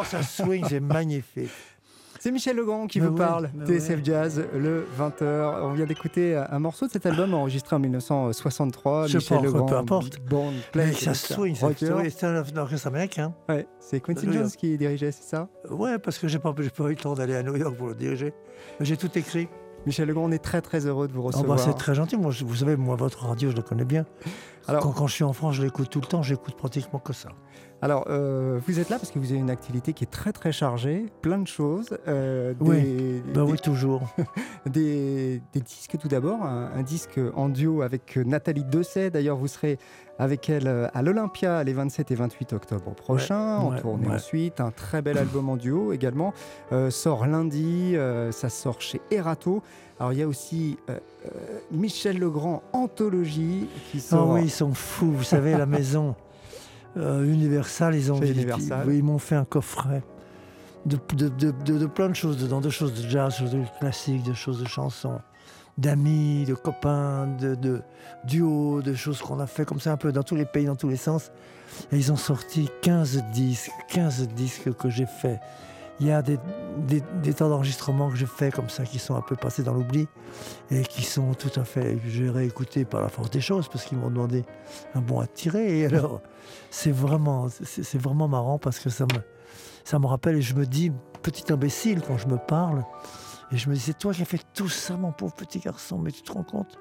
Oh, ça swing, c'est magnifique. C'est Michel Legrand qui Mais vous oui, parle. TSF ouais. Jazz, le 20h. On vient d'écouter un morceau de cet album enregistré en 1963. Je Michel pense, Legrand, peu importe. Mais ça c'est un swing. C'est un orchestre américain. Ouais, c'est Quincy New Jones qui dirigeait, c'est ça? Ouais, parce que j'ai pas, pas eu le temps d'aller à New York pour le diriger. Mais j'ai tout écrit. Michel Legrand, on est très très heureux de vous Ah recevoir. bah, c'est très gentil. Moi, vous savez, moi, votre radio, je la connais bien. Alors- quand, quand je suis en France, je l'écoute tout le temps. J'écoute pratiquement que ça. Alors, euh, vous êtes là parce que vous avez une activité qui est très très chargée, plein de choses. euh, Oui. Bah des- oui, toujours. des, des disques tout d'abord, un, un disque en duo avec euh, Nathalie Dessay. D'ailleurs, vous serez avec elle à l'Olympia les 27 et 28 octobre prochains. en ouais, tournée ouais. ensuite. Un très bel album en duo également. euh, sort lundi. ça sort chez Erato. Alors, il y a aussi Michel Legrand Anthologie qui Ah sort. oui, ils sont fous. Vous savez, la maison euh, Universal, ils ont Universal. oui, ils m'ont fait un coffret de, de, de- de- de plein de choses dedans, de choses de jazz, de choses de classiques, de choses de chansons, d'amis, de copains, de, duos, de choses qu'on a fait comme ça un peu dans tous les pays, dans tous les sens. Et ils ont sorti 15 disques, 15 disques que j'ai fait. Il y a des, des, des temps d'enregistrement que j'ai fait comme ça qui sont un peu passés dans l'oubli et qui sont tout à fait j'ai réécouté par la force des choses parce qu'ils m'ont demandé un bon à tirer. Et alors, c'est vraiment, marrant parce que ça me, ça me rappelle et je me dis, petit imbécile quand je me parle, et je me dis, c'est toi qui as fait tout ça, mon pauvre petit garçon, mais tu te rends compte?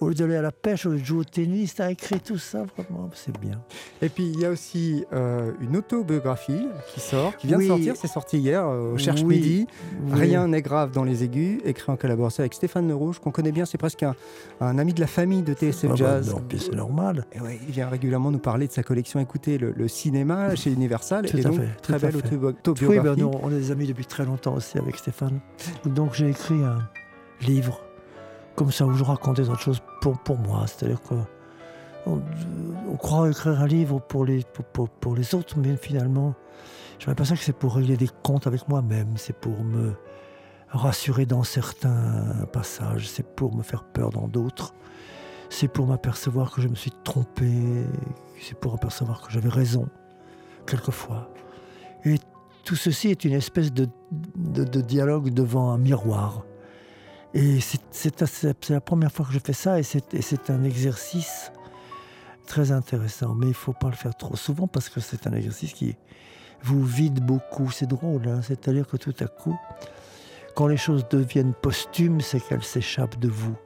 Au lieu d'aller à la pêche, au lieu de jouer au tennis, t'as écrit tout ça, vraiment, c'est bien. Et puis il y a aussi euh, une autobiographie qui sort, qui vient Oui. de sortir, c'est sorti hier euh, au Cherche Oui. Midi. Oui. Rien n'est grave dans les aigus, écrit en collaboration avec Stéphane Le Rouge, qu'on connaît bien, c'est presque un, un ami de la famille de TSF Ah bah Jazz. non, puis c'est normal. Et ouais, il vient régulièrement nous parler de sa collection Écoutez le, le cinéma chez Universal. Tout et donc, fait, très belle fait. autobi- Oui, autobiographie. ben, nous, on est des amis depuis très longtemps aussi avec Stéphane. Donc j'ai écrit un livre comme ça où je racontais d'autres choses pour, pour moi. C'est-à-dire que on, on croit écrire un livre pour les, pour, pour- les autres, mais finalement, j'ai l'impression que c'est pour régler des comptes avec moi-même. C'est pour me rassurer dans certains passages. C'est pour me faire peur dans d'autres. C'est pour m'apercevoir que je me suis trompé. C'est pour apercevoir que j'avais raison, quelquefois. Et tout ceci est une espèce de- de dialogue devant un miroir. Et c'est- la première fois que je fais ça et c'est et c'est un exercice très intéressant. Mais il ne faut pas le faire trop souvent parce que c'est un exercice qui vous vide beaucoup. C'est drôle, hein. c'est-à-dire que tout à coup, quand les choses deviennent posthumes, c'est qu'elles s'échappent de vous.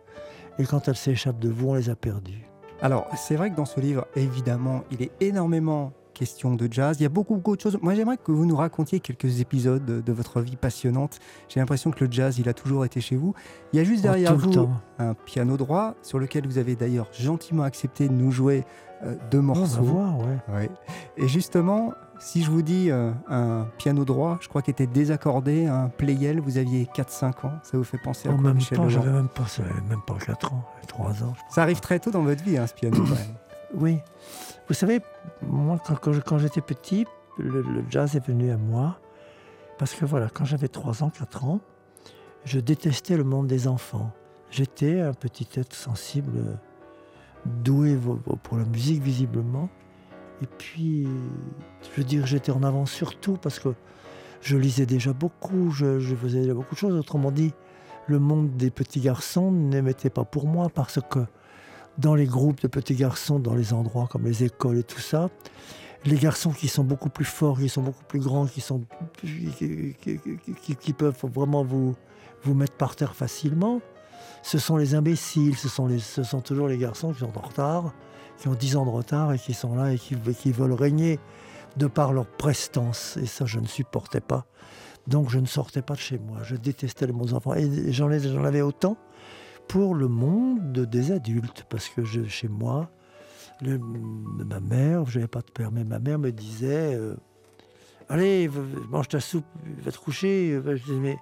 Et quand elles s'échappent de vous, on les a perdues. Alors, c'est vrai que dans ce livre, évidemment, il est énormément question de jazz. Il y a beaucoup, beaucoup de choses. Moi, j'aimerais que vous nous racontiez quelques épisodes de, de votre vie passionnante. J'ai l'impression que le jazz, il a toujours été chez vous. Il y a juste derrière Oh, le vous un piano droit sur lequel vous avez d'ailleurs gentiment accepté de nous jouer euh, deux On va morceaux. voir, ouais. Ouais. Et justement, si je vous dis euh, un piano droit, je crois qu'il était désaccordé, un playel, vous aviez 4-5 ans, ça vous fait penser à quoi, même Michel temps, j'avais même pas, même pas 4 ans, 3 ans. Ça arrive très tôt dans votre vie, hein, ce piano. quand même. Oui. Vous savez, moi, quand, j'étais petit, le, le jazz est venu à moi. Parce que voilà, quand j'avais 3 ans, 4 ans, je détestais le monde des enfants. J'étais un petit être sensible, doué pour la musique, visiblement. Et puis, je veux dire, j'étais en avance sur tout parce que je lisais déjà beaucoup, je, faisais déjà beaucoup de choses. Autrement dit, le monde des petits garçons ne pas pour moi parce que dans les groupes de petits garçons, dans les endroits comme les écoles et tout ça, les garçons qui sont beaucoup plus forts, qui sont beaucoup plus grands, qui, sont, qui, qui- peuvent vraiment vous, vous mettre par terre facilement, ce sont les imbéciles, ce sont, ce sont toujours les garçons qui sont en retard, qui ont 10 ans de retard et qui sont là et qui, veulent régner de par leur prestance. Et ça, je ne supportais pas. Donc, je ne sortais pas de chez moi. Je détestais les bons enfants. Et j'en avais autant pour le monde des adultes, parce que chez moi, ma mère, je n'avais pas de père, mais ma mère me disait euh, Allez, mange ta soupe, va te coucher. Je disais Mais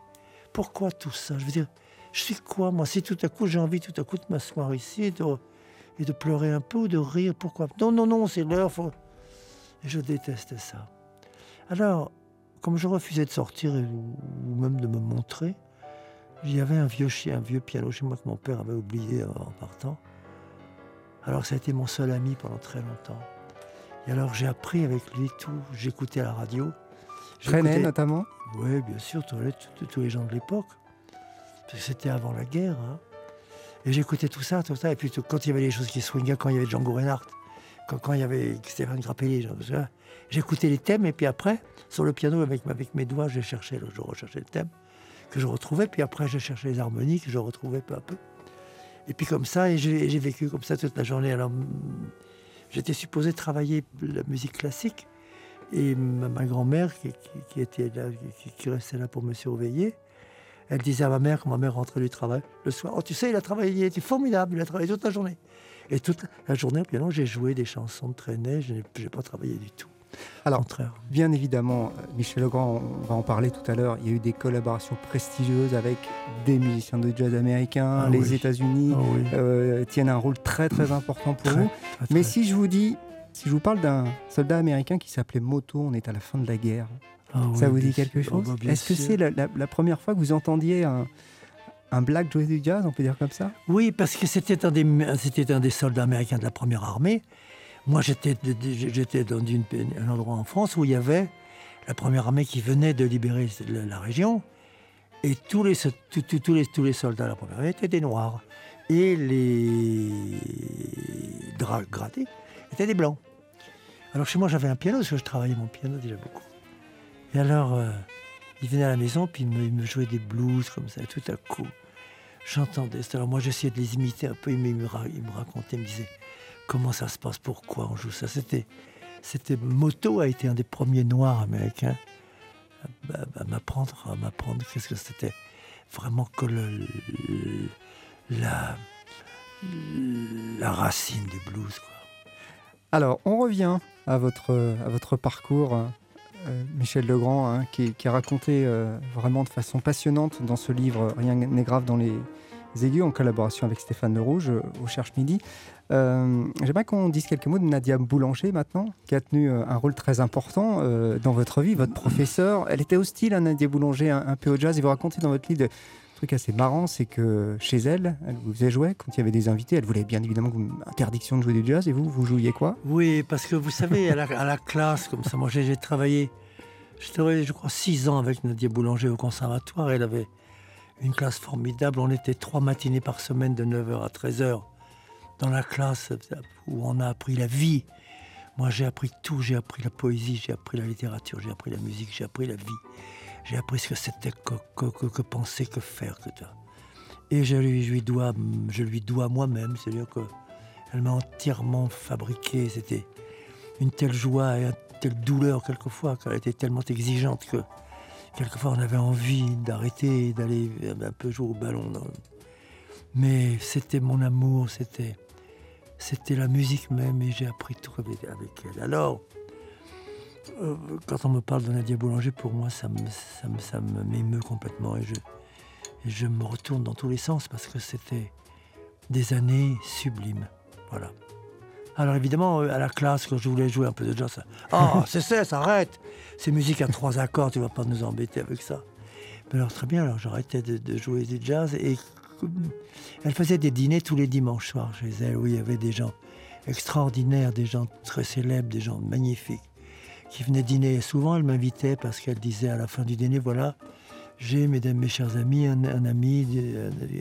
pourquoi tout ça? Je veux dire, je suis quoi, moi? Si tout à coup j'ai envie tout à coup de m'asseoir ici et de, pleurer un peu ou de rire, pourquoi? Non, non, non, c'est l'heure. Faut... Je détestais ça. Alors, comme je refusais de sortir ou même de me montrer, il y avait un vieux chien, un vieux piano chez moi que mon père avait oublié en partant. Alors ça a été mon seul ami pendant très longtemps. Et alors j'ai appris avec lui tout, j'écoutais la radio, Trenet notamment Oui, bien sûr, tous les gens de l'époque. C'était avant la guerre. Hein. Et j'écoutais tout ça, tout ça. Et puis quand il y avait des choses qui swingaient, quand il y avait Django Reinhardt, quand, quand il y avait Stéphane Grappelli, j'écoutais les thèmes. Et puis après, sur le piano, avec, avec mes doigts, je cherchais, je recherchais le thème que je retrouvais. Puis après, je cherchais les harmonies que je retrouvais peu à peu. Et puis comme ça, et j'ai vécu comme ça toute la journée. Alors, j'étais supposé travailler la musique classique. Et ma, grand-mère, qui, était là, qui, restait là pour me surveiller, elle disait à ma mère, quand ma mère rentrait du travail le soir, oh tu sais, il a travaillé, il était formidable, il a travaillé toute la journée. Et toute la journée, au j'ai joué des chansons de traîner, je n'ai pas travaillé du tout. Alors, bien évidemment, euh, Michel Legrand, on va en parler tout à l'heure, il y a eu des collaborations prestigieuses avec des musiciens de jazz américains, ah les États-Unis ah euh, tiennent un rôle très très important pour vous. Mais si je vous dis, si je vous parle d'un soldat américain qui s'appelait Moto, on est à la fin de la guerre, ah ça vous dit quelque chose bah, Est-ce que c'est la, première fois que vous entendiez un, un black jouer du jazz, on peut dire comme ça? Oui, parce que c'était un, des, c'était un des soldats américains de la première armée. Moi, j'étais, dans un endroit en France où il y avait la première armée qui venait de libérer la, région. Et tous les, tous, les, soldats de la première armée étaient des noirs. Et les gradés étaient des blancs. Alors chez moi, j'avais un piano, parce que je travaillais mon piano déjà beaucoup. Et alors, euh, il venait à la maison, puis il me, jouait des blues comme ça, tout à coup. J'entendais. Alors moi, j'essayais de les imiter un peu, il me, il me racontait, il me disait comment ça se passe, pourquoi on joue ça? C'était, c'était Moto a été un des premiers noirs américains à, m'apprendre, à m'apprendre qu'est-ce que c'était vraiment que le, la, la racine du blues. Alors, on revient à votre, à votre parcours euh, Michel Legrand, hein, qui, a raconté euh, vraiment de façon passionnante dans ce livre Rien n'est grave dans les aigus, en collaboration avec Stéphane Le Rouge euh, au Cherche Midi. J'aimerais qu'on dise quelques mots de Nadia Boulanger maintenant, qui a tenu un rôle très important dans votre vie, votre professeur. Elle était hostile, à hein, Nadia Boulanger, un, peu au jazz. Et vous racontez dans votre livre un truc assez marrant, c'est que chez elle, elle vous faisait jouer quand il y avait des invités. Elle voulait bien évidemment interdiction de jouer du jazz. Et vous, vous jouiez quoi? Oui, parce que vous savez, à la, classe, comme ça, moi j'ai travaillé j'ai travaillé, je crois, six ans avec Nadia Boulanger au conservatoire. Elle avait une classe formidable. On était trois matinées par semaine de 9h à 13h dans la classe où on a appris la vie. Moi, j'ai appris tout. J'ai appris la poésie, j'ai appris la littérature, j'ai appris la musique, j'ai appris la vie. J'ai appris ce que c'était que, que, penser, que faire. Que et je lui, je lui dois, dois moi-même. C'est-à-dire qu'elle m'a entièrement fabriqué. C'était une telle joie et un telle douleur quelquefois, qu'elle était tellement exigeante que quelquefois on avait envie d'arrêter, d'aller un peu jouer au ballon. Mais c'était mon amour, c'était, c'était la musique même et j'ai appris tout avec elle. Alors, euh, quand on me parle de Nadia Boulanger, pour moi, ça me, ça me, ça m'émeut complètement et je, je me retourne dans tous les sens parce que c'était des années sublimes. Voilà. Alors évidemment, euh, à la classe, quand je voulais jouer un peu de jazz, ah, c'est ça, arrête C'est musique à trois accords, tu vas pas nous embêter avec ça. Mais alors très bien, alors j'arrêtais de, jouer du jazz et elle faisait des dîners tous les dimanches soirs chez elle, où il y avait des gens extraordinaires, des gens très célèbres, des gens magnifiques qui venaient dîner. souvent, elle m'invitait parce qu'elle disait à la fin du dîner, voilà, j'ai, mesdames, mes chers amis, un, ami,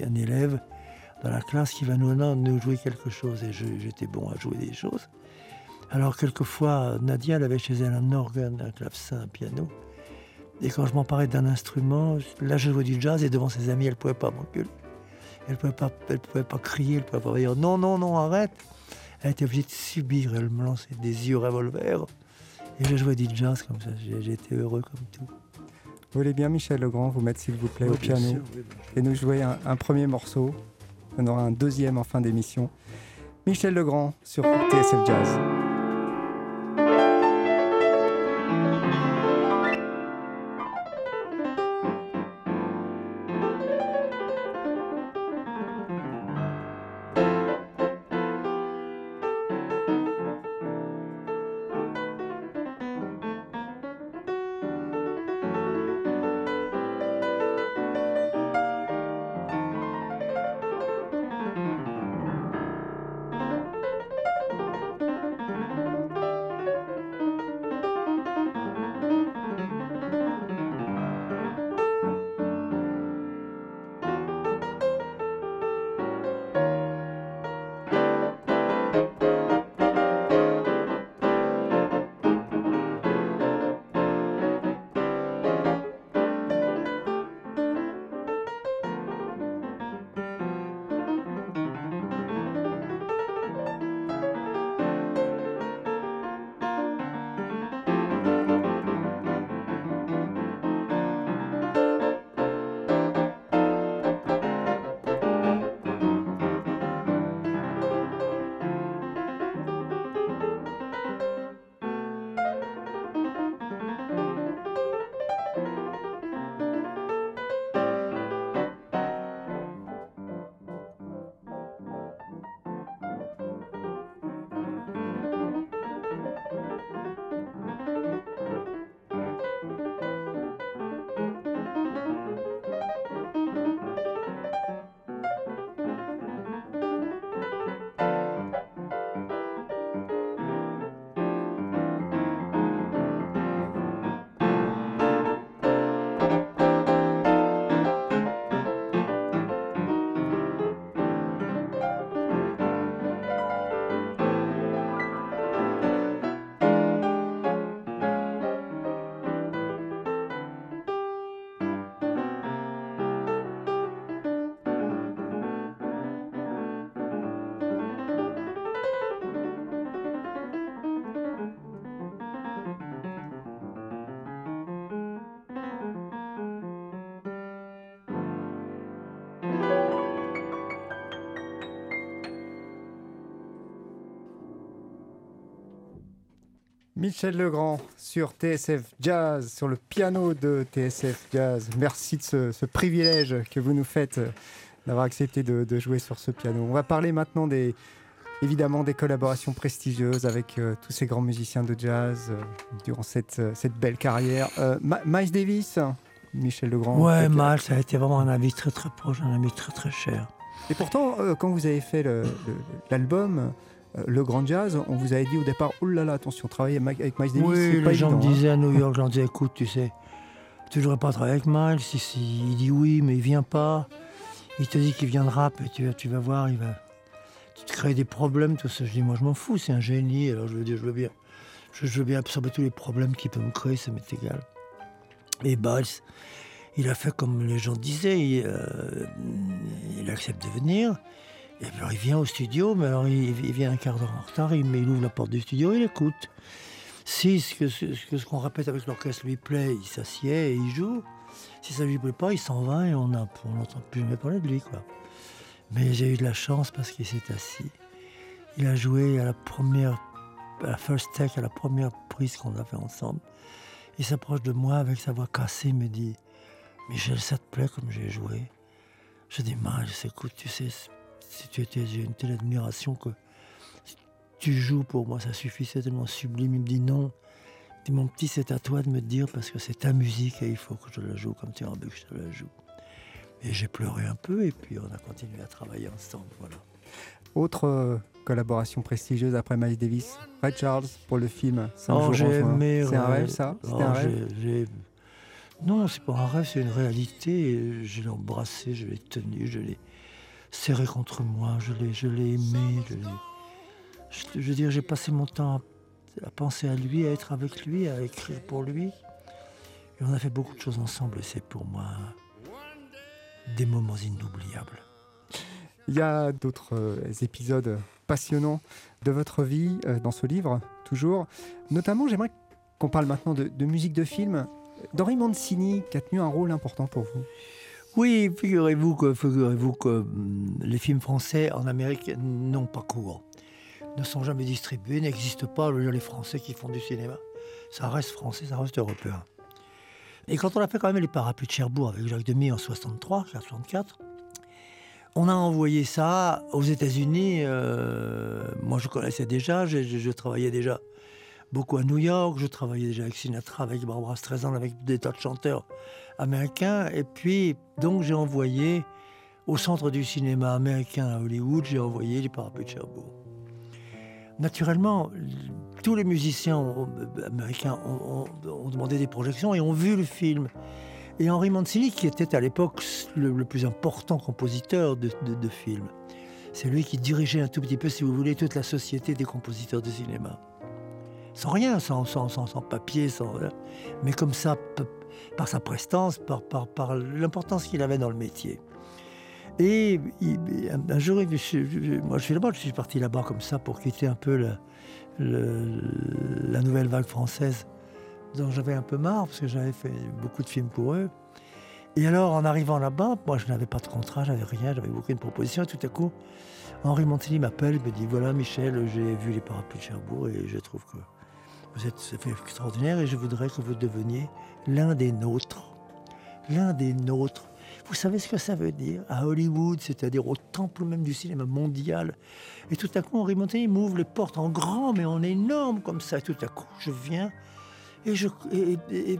un élève dans la classe qui va nous, nous jouer quelque chose. Et j'étais bon à jouer des choses. Alors quelquefois, Nadia, elle avait chez elle un organe, un clavecin, un piano. Et quand je m'emparais d'un instrument, là je jouais du jazz et devant ses amis, elle ne pouvait pas m'engueuler. Elle ne pouvait, pas, elle pouvait pas crier, elle ne pouvait pas dire non, non, non, arrête. Elle était obligée de subir, elle me lançait des yeux revolver. Et je jouais du jazz comme ça, j'étais heureux comme tout. Vous voulez bien, Michel Legrand, vous mettre s'il vous plaît au piano et nous jouer un premier morceau on aura un deuxième en fin d'émission. Michel Legrand sur TSF Jazz. Michel Legrand sur TSF Jazz, sur le piano de TSF Jazz. Merci de ce, privilège que vous nous faites euh, d'avoir accepté de, jouer sur ce piano. On va parler maintenant des, évidemment des collaborations prestigieuses avec euh, tous ces grands musiciens de jazz euh, durant cette, cette belle carrière. Miles Davis, Michel Legrand. Ouais, Miles, ça a été vraiment un ami très très proche, un ami très très cher. Et pourtant, quand vous avez fait l'album, le grand jazz, on vous avait dit au départ, oh là là, attention, travailler avec Miles Davis, oui, les gens me disaient à New York, j'en disais, écoute, tu sais, tu devrais pas travailler avec Miles. il dit oui, mais il vient pas. Il te dit qu'il viendra, et tu, tu vas voir, il va tu te crées des problèmes, tout ça. Je dis, moi, je m'en fous, c'est un génie. Alors, je veux dire, je veux bien, je, veux bien absorber tous les problèmes qu'il peut me créer, ça m'est égal. Et Miles, il a fait comme les gens disaient, il, euh, il accepte de venir. Et alors il vient au studio, mais alors il, vient un quart d'heure en retard, il, ouvre la porte du studio, il écoute. Si ce qu'on répète avec l'orchestre lui plaît, il s'assied et il joue. Si ça lui plaît pas, il s'en va et on n'entend plus jamais parler de lui. Mais j'ai eu de la chance parce qu'il s'est assis. Il a joué à la première, à la first take, à la première prise qu'on a fait ensemble. Il s'approche de moi avec sa voix cassée, me dit Michel, ça te plaît comme j'ai joué Je dis Mal, écoute, tu sais, j'ai une telle admiration que tu joues pour moi, ça suffit, c'est tellement sublime. Il me dit non. Il dit, mon petit, c'est à toi de me dire parce que c'est ta musique et il faut que je la joue comme tu as envie que je te la joue. Et j'ai pleuré un peu et puis on a continué à travailler ensemble. Voilà. Autre euh, collaboration prestigieuse après Miles Davis, Ray Charles pour le film. Oh, j'ai aimé. C'est un rêve ça? Oh, un rêve? Non, c'est pas un rêve, c'est une réalité. Je l'ai embrassé, je l'ai tenu, je l'ai serré contre moi, je l'ai, je l'ai aimé, je, veux dire, j'ai passé mon temps à, penser à lui, à être avec lui, à écrire pour lui. Et on a fait beaucoup de choses ensemble c'est pour moi des moments inoubliables. Il y a d'autres euh, épisodes passionnants de votre vie euh, dans ce livre, toujours. Notamment, j'aimerais qu'on parle maintenant de, musique de film. D'Henri Mancini, qui a tenu un rôle important pour vous. Oui, figurez-vous que, figurez-vous que hum, les films français en Amérique n'ont pas cours, ne sont jamais distribués, n'existent pas. Les Français qui font du cinéma, ça reste français, ça reste européen. Et quand on a fait quand même les parapluies de Cherbourg avec Jacques Demy en 63, 64, on a envoyé ça aux États-Unis. Euh, moi, je connaissais déjà, je, travaillais déjà beaucoup à New York, je travaillais déjà avec Sinatra, avec Barbara Streisand, avec des tas de chanteurs américain. Et puis, donc, j'ai envoyé au centre du cinéma américain à Hollywood, j'ai envoyé les parapluies de Cherbourg. Naturellement, tous les musiciens américains ont, demandé des projections et ont vu le film. Et Henri Mancini, qui était à l'époque le, plus important compositeur de, de, films, c'est lui qui dirigeait un tout petit peu, si vous voulez, toute la société des compositeurs de cinéma. Sans rien, sans, papier, mais comme ça, par sa prestance, par, l'importance qu'il avait dans le métier. Et un jour, moi je suis là-bas, je suis parti là-bas comme ça pour quitter un peu la nouvelle vague française dont j'avais un peu marre parce que j'avais fait beaucoup de films pour eux. Et alors, en arrivant là-bas, moi je n'avais pas de contrat, j'avais rien, j'avais aucune proposition. Et tout à coup, Henri Montigny m'appelle, me dit Voilà, Michel, j'ai vu les parapluies de Cherbourg et je trouve que vous êtes extraordinaire et je voudrais que vous deveniez l'un des nôtres. L'un des nôtres. Vous savez ce que ça veut dire À Hollywood, c'est-à-dire au temple même du cinéma mondial. Et tout à coup, Henri Montigny m'ouvre les portes en grand, mais en énorme comme ça. Et tout à coup, je viens et je. Et,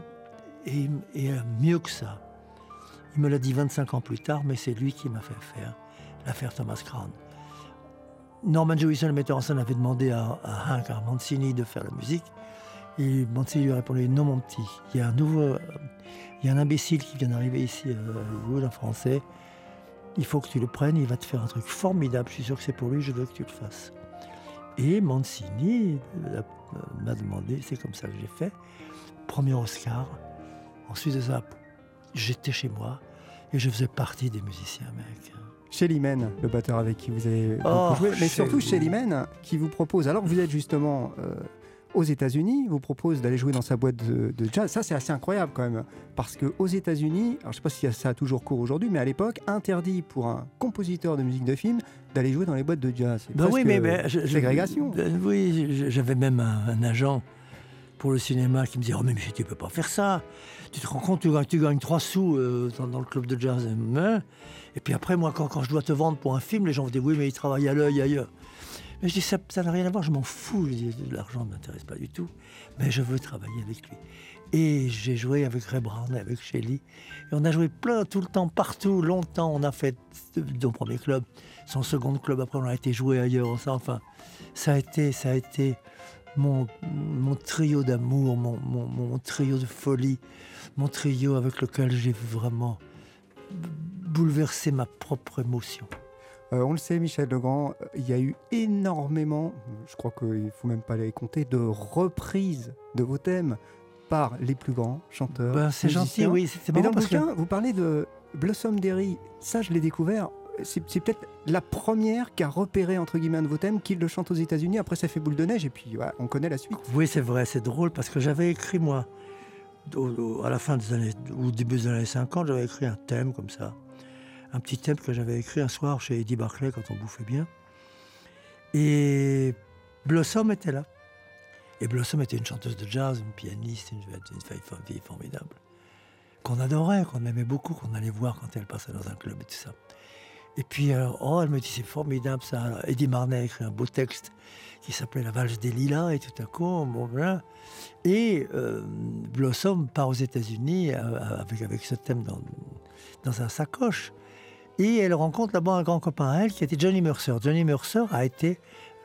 et, mieux que ça. Il me l'a dit 25 ans plus tard, mais c'est lui qui m'a fait faire l'affaire Thomas Crown. Norman Jewison, le metteur en scène, avait demandé à, à Hank Mancini de faire la musique. Et Monty lui a répondu Non, mon petit, il y a un nouveau. Il y a un imbécile qui vient d'arriver ici à Hollywood, en français. Il faut que tu le prennes, il va te faire un truc formidable. Je suis sûr que c'est pour lui, je veux que tu le fasses. Et Mancini euh, m'a demandé, c'est comme ça que j'ai fait. Premier Oscar. Ensuite de ça, j'étais chez moi et je faisais partie des musiciens américains. Shelly Men, le batteur avec qui vous avez oh, joué, mais surtout Shelly Men qui vous propose, alors que vous êtes justement euh, aux États-Unis, vous propose d'aller jouer dans sa boîte de, jazz. Ça, c'est assez incroyable quand même. Parce qu'aux États-Unis, je ne sais pas si ça a toujours cours aujourd'hui, mais à l'époque, interdit pour un compositeur de musique de film d'aller jouer dans les boîtes de jazz. Ben oui, mais, ségrégation. Ben oui, j'avais même un, agent pour le cinéma qui me disaient Oh, mais Michel, tu peux pas faire ça. Tu te rends compte, tu gagnes, tu gagnes 3 sous euh, dans, dans le club de jazz. hein. Et puis après, moi, quand, quand je dois te vendre pour un film, les gens vont dire Oui, mais il travaille à l'œil ailleurs. Mais je dis Ça n'a rien à voir, je m'en fous. L'argent ne m'intéresse pas du tout, mais je veux travailler avec lui. Et j'ai joué avec Ray Brown, avec Shelley. Et on a joué plein, tout le temps, partout, longtemps. On a fait son premier club, son second club. Après, on a été joué ailleurs. Enfin, ça a été, ça a été mon, trio d'amour, mon trio de folie, mon trio avec lequel j'ai vraiment bouleversé ma propre émotion. Euh, on le sait, Michel Legrand, euh, il y a eu énormément, je crois qu'il ne faut même pas les compter, de reprises de vos thèmes par les plus grands chanteurs. Ben, c'est gentil, oui. C'est Mais dans le que bouquin, vous parlez de Blossom Derry. Ça, je l'ai découvert. C'est c'est peut-être la première qui a repéré, entre guillemets, un de vos thèmes, qu'il le chante aux États-Unis. Après, ça fait boule de neige, et puis on connaît la suite. Oui, c'est vrai, c'est drôle parce que j'avais écrit, moi, au- au- à la fin des années, ou au début des années 50, j'avais écrit un thème comme ça. Un petit thème que j'avais écrit un soir chez Eddie Barclay quand on bouffait bien. Et Blossom était là. Et Blossom était une chanteuse de jazz, une pianiste, une, une fille, formidable. Qu'on adorait, qu'on aimait beaucoup, qu'on allait voir quand elle passait dans un club et tout ça. Et puis, alors, oh, elle me dit, c'est formidable ça. Eddie Marnet a écrit un beau texte qui s'appelait La valse des lilas, et tout à coup, bon, voilà. Et euh, Blossom part aux États-Unis euh, avec, avec ce thème dans, dans sa sacoche. Et elle rencontre là-bas un grand copain à elle qui était Johnny Mercer. Johnny Mercer a été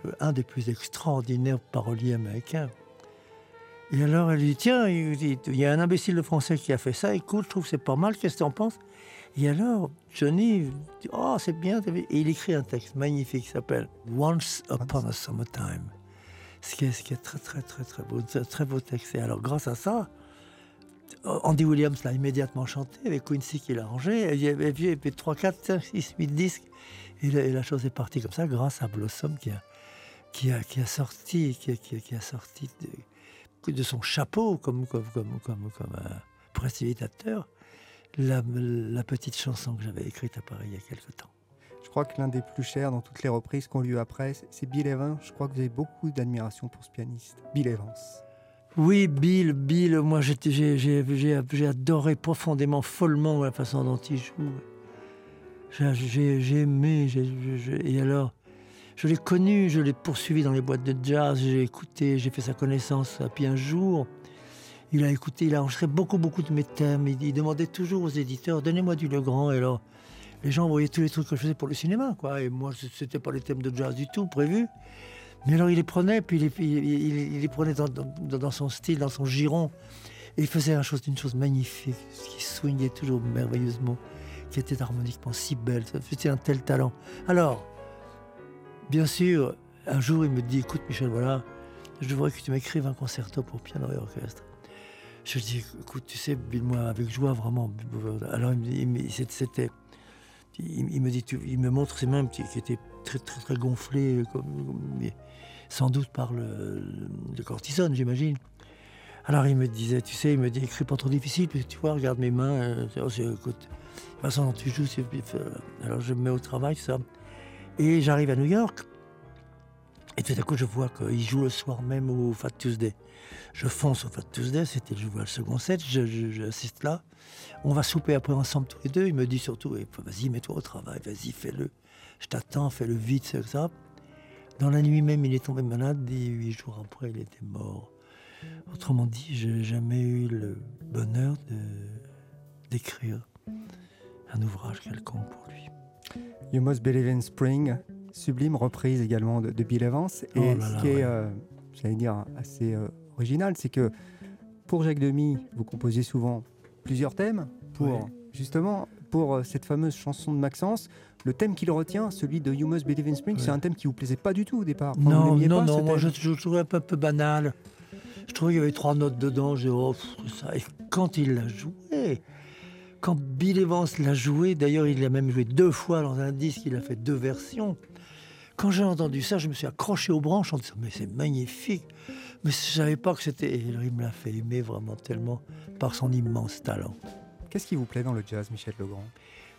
euh, un des plus extraordinaires paroliers américains. Et alors elle lui dit Tiens, il y a un imbécile de français qui a fait ça, écoute, je trouve c'est pas mal, qu'est-ce que tu en penses? Et alors Johnny dit Oh, c'est bien, Et il écrit un texte magnifique qui s'appelle Once Upon a Summertime. Ce qui est, ce qui est très, très, très, très beau, très, très beau texte. Et alors, grâce à ça, Andy Williams l'a immédiatement chanté, avec Quincy qui l'a arrangé. Il y avait il y avait 3, 4, 5, 6, 8 disques. Et la, et chose est partie comme ça, grâce à Blossom qui a, qui a, qui a sorti, qui a, qui a- sorti de, de son chapeau comme, comme, comme, comme, un précipitateur la, petite chanson que j'avais écrite à Paris il y a quelque temps. Je crois que l'un des plus chers dans toutes les reprises qu'on lui eu après, c'est Bill Evans. Je crois que vous avez beaucoup d'admiration pour ce pianiste. Bill Evans. Oui, Bill, Bill, moi j'ai adoré profondément, follement la façon dont il joue. J'ai- aimé, et alors, je l'ai connu, je l'ai poursuivi dans les boîtes de jazz, j'ai écouté, j'ai fait sa connaissance. Et puis un jour, il a écouté, il a enregistré beaucoup, beaucoup de mes thèmes. Il, demandait toujours aux éditeurs, donnez-moi du Legrand. Et alors, les gens voyaient tous les trucs que je faisais pour le cinéma, quoi. Et moi, c'était pas les thèmes de jazz du tout prévus. Mais alors il les prenait, puis il les, prenait dans, son style, dans son giron. Et il faisait une chose, une chose magnifique, qui soignait toujours merveilleusement, qui était harmoniquement si belle. C'était un tel talent. Alors, bien sûr, un jour il me dit, écoute Michel, voilà, je voudrais que tu m'écrives un concerto pour piano et orchestre. Je lui dis, écoute, tu sais, moi avec joie, vraiment. Alors il c'était... Il, me dit, il me montre ses mains qui étaient très très gonflées, comme, sans doute par le, cortisone, j'imagine. Alors il me disait, tu sais, il me dit, écris pas trop difficile, parce que tu vois, regarde mes mains, euh, oh, écoute, la façon dont tu joues, c'est... euh, Alors je me mets au travail, ça. Et j'arrive à New York, et tout à coup je vois qu'il joue le soir même au Fat Tuesday. Je fonce au Fat Tuesday, c'était je vois le second set, j'assiste là. On va souper après ensemble tous les deux. Il me dit surtout, eh, vas-y, mets-toi au travail, vas-y, fais-le. Je t'attends, fais-le vite, c'est ça. Dans la nuit même, il est tombé malade et huit jours après, il était mort. Autrement dit, je n'ai jamais eu le bonheur d'écrire un ouvrage quelconque pour lui. You Must Believe in Spring, sublime reprise également de, de Bill Evans. Et Oh là ce qui ouais. est, euh, j'allais dire, assez euh, original, c'est que pour Jacques Demy, vous composez souvent plusieurs thèmes pour justement pour euh, cette fameuse chanson de Maxence. Le thème qu'il retient, celui de You Must Believe in Spring, c'est un thème qui vous plaisait pas du tout au départ. Enfin, Non, non, pas non, moi je, je trouvais un peu, banal. Je trouvais qu'il y avait trois notes dedans. J'ai oh, ça. Et quand il l'a joué, quand Bill Evans l'a joué, d'ailleurs il l'a même joué deux fois dans un disque, il a fait deux versions. Quand j'ai entendu ça, je me suis accroché aux branches en disant mais c'est magnifique. Mais je savais pas que c'était. Et il me l'a fait aimer vraiment tellement par son immense talent. Qu'est-ce qui vous plaît dans le jazz, Michel Legrand?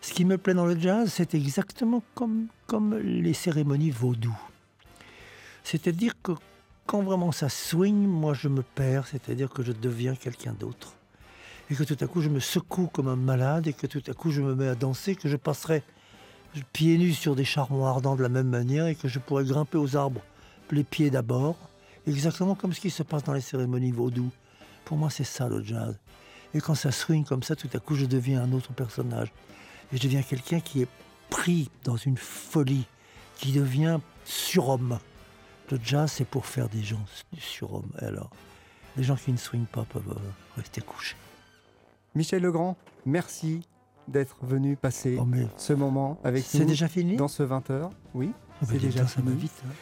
Ce qui me plaît dans le jazz, c'est exactement comme, comme les cérémonies vaudou. C'est-à-dire que quand vraiment ça swing, moi je me perds, c'est-à-dire que je deviens quelqu'un d'autre. Et que tout à coup je me secoue comme un malade et que tout à coup je me mets à danser, que je passerai pieds nus sur des charbons ardents de la même manière et que je pourrais grimper aux arbres, les pieds d'abord, exactement comme ce qui se passe dans les cérémonies vaudou. Pour moi c'est ça le jazz. Et quand ça swing comme ça, tout à coup je deviens un autre personnage. Et je deviens quelqu'un qui est pris dans une folie, qui devient surhomme. Le jazz, c'est pour faire des gens surhommes. Alors, les gens qui ne swingent pas peuvent euh, rester couchés. Michel Legrand, merci d'être venu passer oh, ce moment avec nous. C'est déjà fini? Dans ce 20h, oui. Oh, c'est déjà fini. vite. Hein.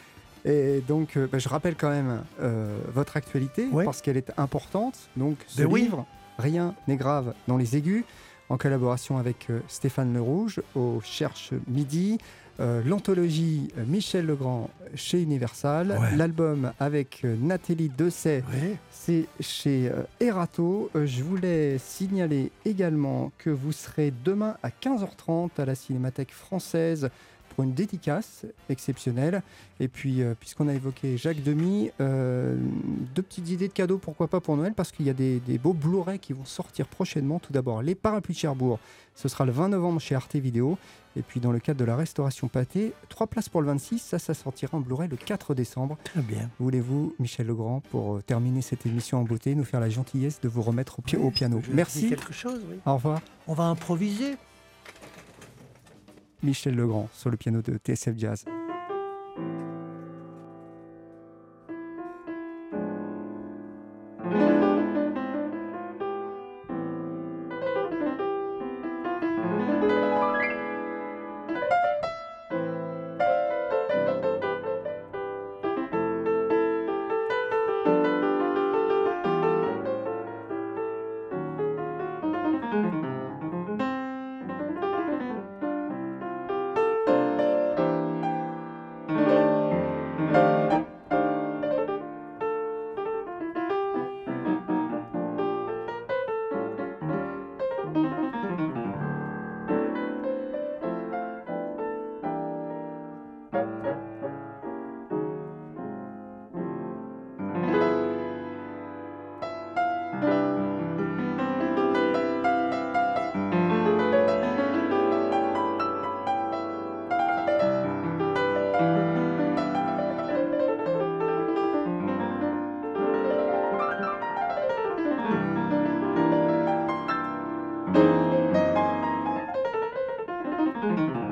Et donc, euh, bah, je rappelle quand même euh, votre actualité parce qu'elle est importante. Donc, ce ben livre, Rien n'est grave dans les aigus, en collaboration avec Stéphane Le Rouge au Cherche Midi. Euh, l'anthologie Michel Legrand chez Universal, l'album avec euh, Nathalie Dessay, c'est chez euh, Erato. je voulais signaler également que vous serez demain à 15h30 à la Cinémathèque française pour une dédicace exceptionnelle. Et puis, euh, puisqu'on a évoqué Jacques Demy, euh, deux petites idées de cadeaux, pourquoi pas pour Noël, parce qu'il y a des, beaux Blu-ray qui vont sortir prochainement. Tout d'abord, Les Parapluies de Cherbourg, ce sera le 20 novembre chez Arte Vidéo. Et puis, dans le cadre de la restauration pâté, trois places pour le 26, ça, ça sortira en Blu-ray le 4 décembre. Très bien. Voulez-vous, Michel Legrand, pour euh, terminer cette émission en beauté, nous faire la gentillesse de vous remettre au, au piano? Merci. quelque chose, oui. Au revoir. On va improviser. Michel Legrand sur le piano de TSF Jazz. Mm-hmm.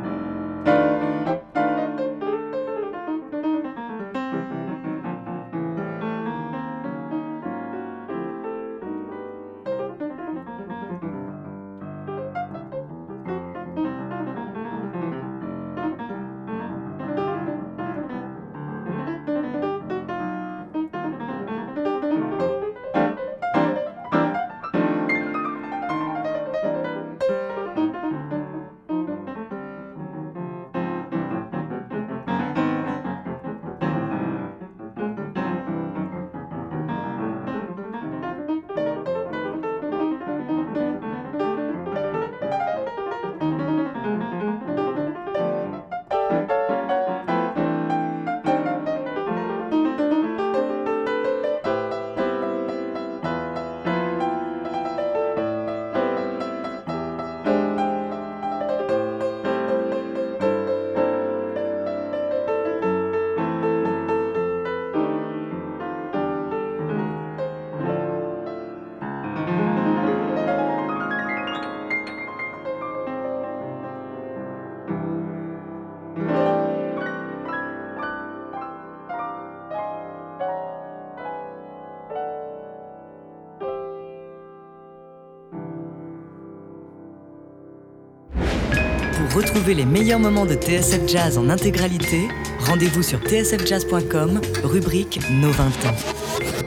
Retrouvez les meilleurs moments de TSF Jazz en intégralité. Rendez-vous sur tsfjazz.com, rubrique Nos 20 ans.